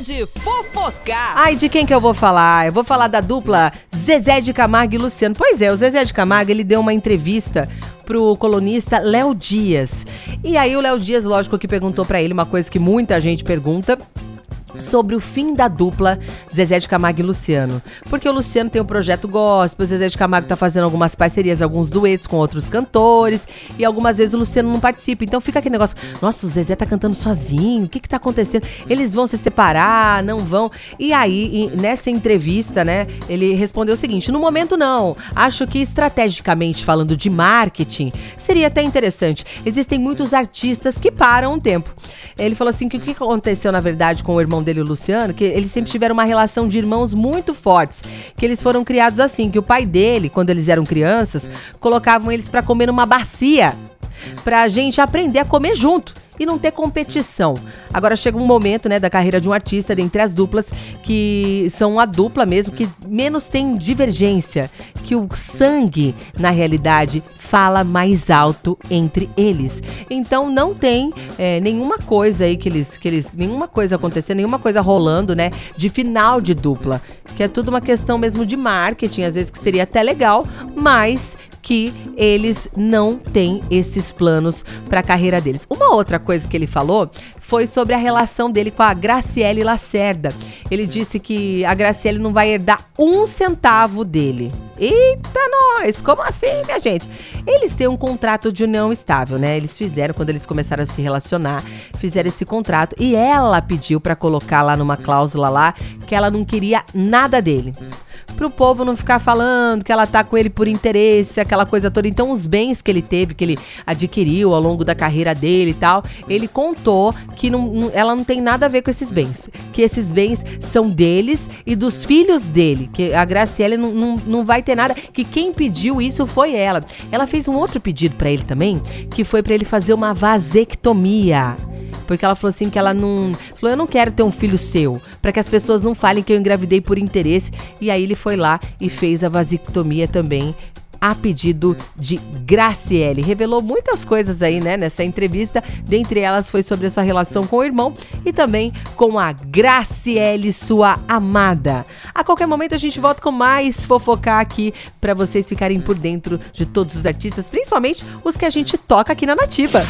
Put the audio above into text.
de fofocar. Ai, de quem que eu vou falar? Eu vou falar da dupla Zezé de Camargo e Luciano. Pois é, o Zezé de Camargo, ele deu uma entrevista pro colunista Léo Dias. E aí o Léo Dias, lógico que perguntou para ele uma coisa que muita gente pergunta, sobre o fim da dupla Zezé de Camargo e Luciano. Porque o Luciano tem um projeto gospel, o Zezé de Camargo tá fazendo algumas parcerias, alguns duetos com outros cantores, e algumas vezes o Luciano não participa. Então fica aquele negócio, nossa, o Zezé tá cantando sozinho, o que que tá acontecendo? Eles vão se separar, não vão? E aí, nessa entrevista, né, ele respondeu o seguinte, no momento não, acho que estrategicamente falando de marketing, seria até interessante. Existem muitos artistas que param um tempo. Ele falou assim que o que aconteceu na verdade com o irmão dele, o Luciano, que eles sempre tiveram uma relação de irmãos muito fortes, que eles foram criados assim, que o pai dele, quando eles eram crianças, colocavam eles para comer numa bacia, pra gente aprender a comer junto e não ter competição. Agora chega um momento, né, da carreira de um artista, dentre as duplas, que são a dupla mesmo, que menos tem divergência, que o sangue, na realidade, fala mais alto entre eles. Então não tem é, nenhuma coisa aí que eles, que eles. nenhuma coisa acontecendo, nenhuma coisa rolando, né? De final de dupla. Que é tudo uma questão mesmo de marketing, às vezes que seria até legal, mas que eles não têm esses planos para a carreira deles. Uma outra coisa que ele falou foi sobre a relação dele com a Graciele Lacerda. Ele disse que a Graciele não vai herdar um centavo dele. Eita, nós! Como assim, minha gente? Eles têm um contrato de união estável, né? Eles fizeram quando eles começaram a se relacionar, fizeram esse contrato e ela pediu para colocar lá numa cláusula lá que ela não queria nada dele pro povo não ficar falando que ela tá com ele por interesse, aquela coisa toda. Então, os bens que ele teve, que ele adquiriu ao longo da carreira dele e tal, ele contou que não, ela não tem nada a ver com esses bens. Que esses bens são deles e dos filhos dele. Que a Graciela não, não, não vai ter nada. Que quem pediu isso foi ela. Ela fez um outro pedido para ele também, que foi para ele fazer uma vasectomia. Porque ela falou assim que ela não. Falou, eu não quero ter um filho seu. para que as pessoas não falem que eu engravidei por interesse. E aí ele foi lá e fez a vasectomia também a pedido de Graciele. Revelou muitas coisas aí, né, nessa entrevista. Dentre elas foi sobre a sua relação com o irmão e também com a Graciele, sua amada. A qualquer momento a gente volta com mais fofocar aqui para vocês ficarem por dentro de todos os artistas, principalmente os que a gente toca aqui na Nativa.